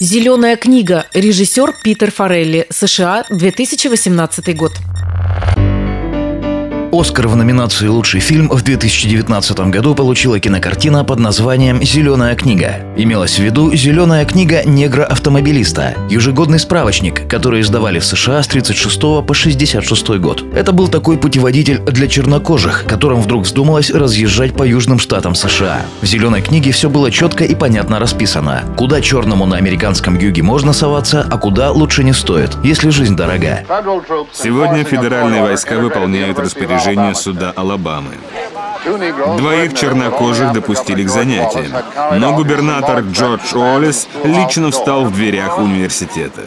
Зеленая книга. Режиссер Питер Форелли. США. 2018 год. Оскар в номинации «Лучший фильм» в 2019 году получила кинокартина под названием «Зеленая книга». Имелась в виду «Зеленая книга негра-автомобилиста» – ежегодный справочник, который издавали в США с 36 по 66 год. Это был такой путеводитель для чернокожих, которым вдруг вздумалось разъезжать по южным штатам США. В «Зеленой книге» все было четко и понятно расписано. Куда черному на американском юге можно соваться, а куда лучше не стоит, если жизнь дорога. Сегодня федеральные войска выполняют распоряжение распоряжение суда Алабамы. Двоих чернокожих допустили к занятиям, но губернатор Джордж Уоллес лично встал в дверях университета.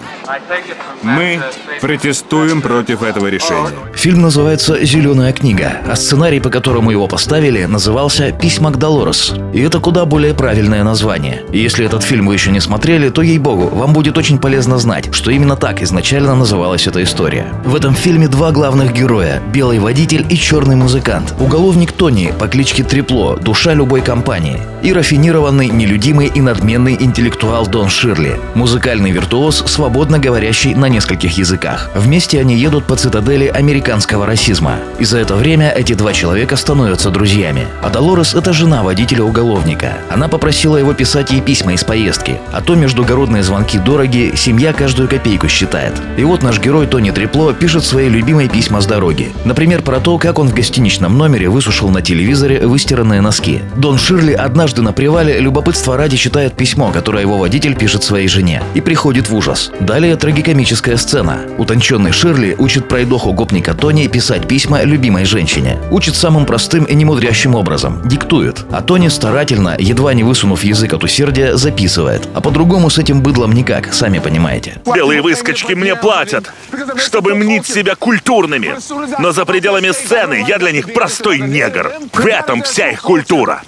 Мы протестуем против этого решения. Фильм называется «Зеленая книга», а сценарий, по которому его поставили, назывался «Письма к Долорес». И это куда более правильное название. И если этот фильм вы еще не смотрели, то, ей-богу, вам будет очень полезно знать, что именно так изначально называлась эта история. В этом фильме два главных героя – белый водитель и черный музыкант. Уголовник Тони по кличке Трепло, душа любой компании. И рафинированный, нелюдимый и надменный интеллектуал Дон Ширли, музыкальный виртуоз, свободно говорящий на нескольких языках. Вместе они едут по цитадели американского расизма. И за это время эти два человека становятся друзьями. А Долорес – это жена водителя-уголовника. Она попросила его писать ей письма из поездки. А то междугородные звонки дороги, семья каждую копейку считает. И вот наш герой Тони Трепло пишет свои любимые письма с дороги. Например, про то, как он в гостиничном номере высушил на телевизоре выстиранные носки. Дон Ширли однажды на привале любопытство ради читает письмо, которое его водитель пишет своей жене. И приходит в ужас. Далее трагикомическая сцена. Утонченный Ширли учит пройдоху гопника Тони писать письма любимой женщине. Учит самым простым и немудрящим образом. Диктует. А Тони старательно, едва не высунув язык от усердия, записывает. А по-другому с этим быдлом никак, сами понимаете. Белые выскочки мне платят, чтобы мнить себя культурными. Но за пределами сцены я для них простой негр. В этом вся их культура.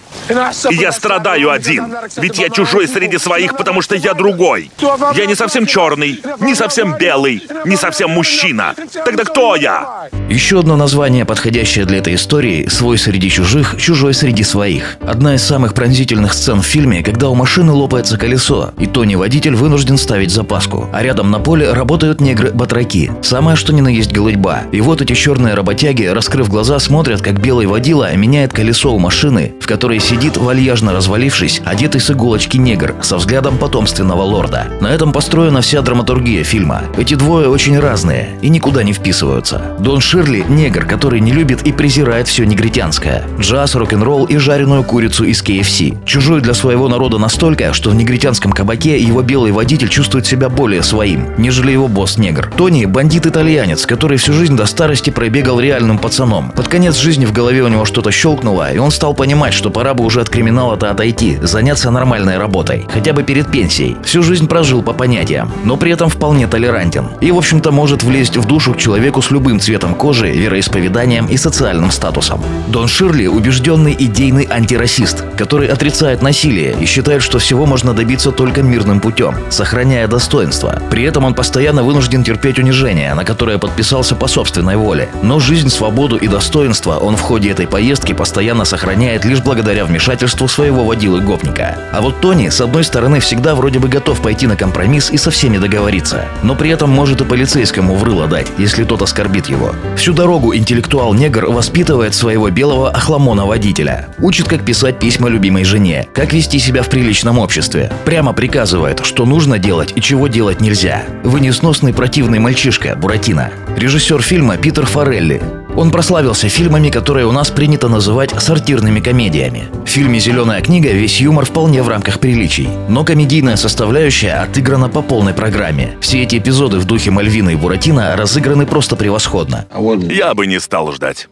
И я страдаю один, ведь я чужой среди своих, потому что я другой. Я не совсем черный, не совсем белый, не совсем мужчина. Тогда кто я? Еще одно название, подходящее для этой истории – «Свой среди чужих, чужой среди своих». Одна из самых пронзительных сцен в фильме, когда у машины лопается колесо, и Тони водитель вынужден ставить запаску, а рядом на поле работают негры-батраки. Самое что ни на есть голытьба. И вот эти черные работяги, раскрыв глаза, смотрят, как белый водила меняет колесо у машины, в которой сидит, вальяжно развалившись, одетый с иголочки негр, со взглядом потомственного лорда. На этом построена вся драматургия фильма. Эти двое очень разные и никуда не вписываются. Дон Ширли – негр, который не любит и презирает все негритянское. Джаз, рок-н-ролл и жареную курицу из KFC. Чужой для своего народа настолько, что в негритянском кабаке его белый водитель чувствует себя более своим, нежели его босс-негр. Тони – бандит-итальянец, который всю жизнь до старости пробегал реальным пацаном. Под конец жизни в голове у него что-то щелкнуло, и он стал понимать, что пора бы уже от криминала-то отойти, заняться нормальной работой, хотя бы перед пенсией. Всю жизнь прожил по понятиям, но при этом вполне толерантен. И, в общем-то, может влезть в душу к человеку с любым цветом кожи, вероисповеданием и социальным статусом. Дон Ширли – убежденный идейный антирасист, который отрицает насилие и считает, что всего можно добиться только мирным путем, сохраняя достоинство. При этом он постоянно вынужден терпеть унижение, на которое подписался по собственной воле. Но жизнь, свободу и достоинство он в ходе этой поездки постоянно сохраняет лишь благодаря вмешательству своего водилы-гопника. А вот Тони, с одной стороны, всегда вроде бы готов пойти на компромисс и со всеми договориться, но при этом может и полицейскому врыло дать, если тот оскорбит его. Всю дорогу интеллектуал-негр воспитывает своего белого охламона-водителя. Учит, как писать письма любимой жене, как вести себя в приличном обществе. Прямо приказывает, что нужно делать и чего делать нельзя. Вы несносный противный мальчишка, Буратино. Режиссер фильма Питер Форелли. Он прославился фильмами, которые у нас принято называть сортирными комедиями. В фильме «Зеленая книга» весь юмор вполне в рамках приличий. Но комедийная составляющая отыграна по полной программе. Все эти эпизоды в духе Мальвина и Буратино разыграны просто превосходно. Я бы не стал ждать.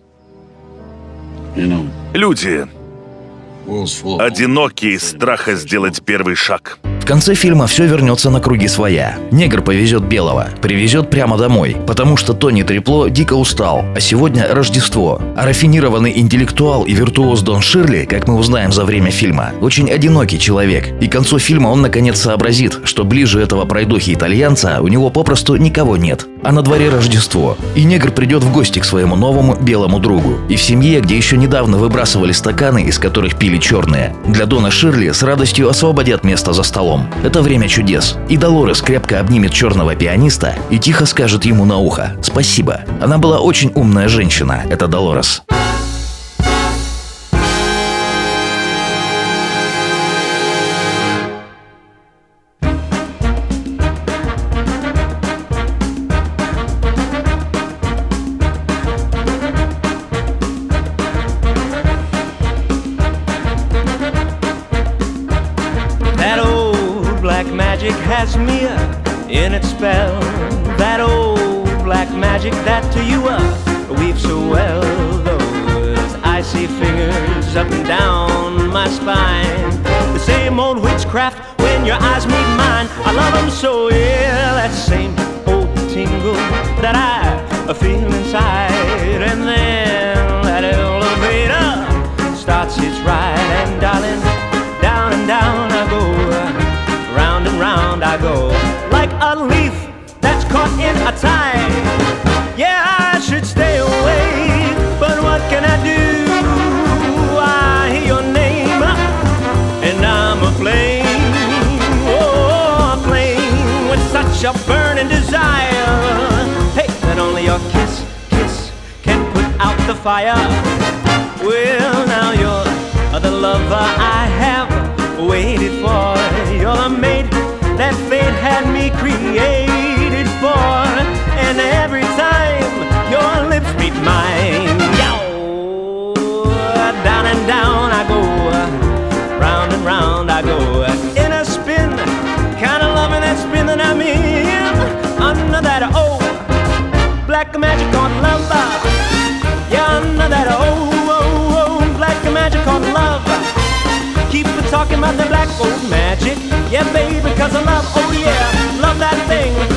Люди одинокие из страха сделать первый шаг. В конце фильма все вернется на круги своя. Негр повезет белого, привезет прямо домой, потому что Тони Трепло дико устал, а сегодня Рождество. А рафинированный интеллектуал и виртуоз Дон Ширли, как мы узнаем за время фильма, очень одинокий человек. И к концу фильма он наконец сообразит, что ближе этого пройдохи-итальянца у него попросту никого нет. А на дворе Рождество. И негр придет в гости к своему новому белому другу. И в семье, где еще недавно выбрасывали стаканы, из которых пили черные, для Дона Ширли с радостью освободят место за столом. Столом. Это время чудес. И Долорес крепко обнимет черного пианиста и тихо скажет ему на ухо «Спасибо». Она была очень умная женщина, это Долорес. Magic has me in its spell. That old black magic that to you uh, weaves so well. Those icy fingers up and down my spine. The same old witchcraft when your eyes meet mine. I love them so, yeah. That same old tingle that I feel inside. And then that elevator starts its ride. And darling, in. Yeah, I should stay away, but what can I do? I hear your name, and I'm aflame. Oh, aflame with such a burning desire. Hey, that only your kiss, kiss can put out the fire. Well, now you're the lover I have waited for. You're the mate that fate had me created for. And every time your lips meet mine, yo, down and down I go, round and round I go, in a spin, kind of loving that spin that I'm in, under that old black magic called love, yeah, under that old, old, old black magic called love. Keep talking about the black old magic. Yeah, baby, cause I love oh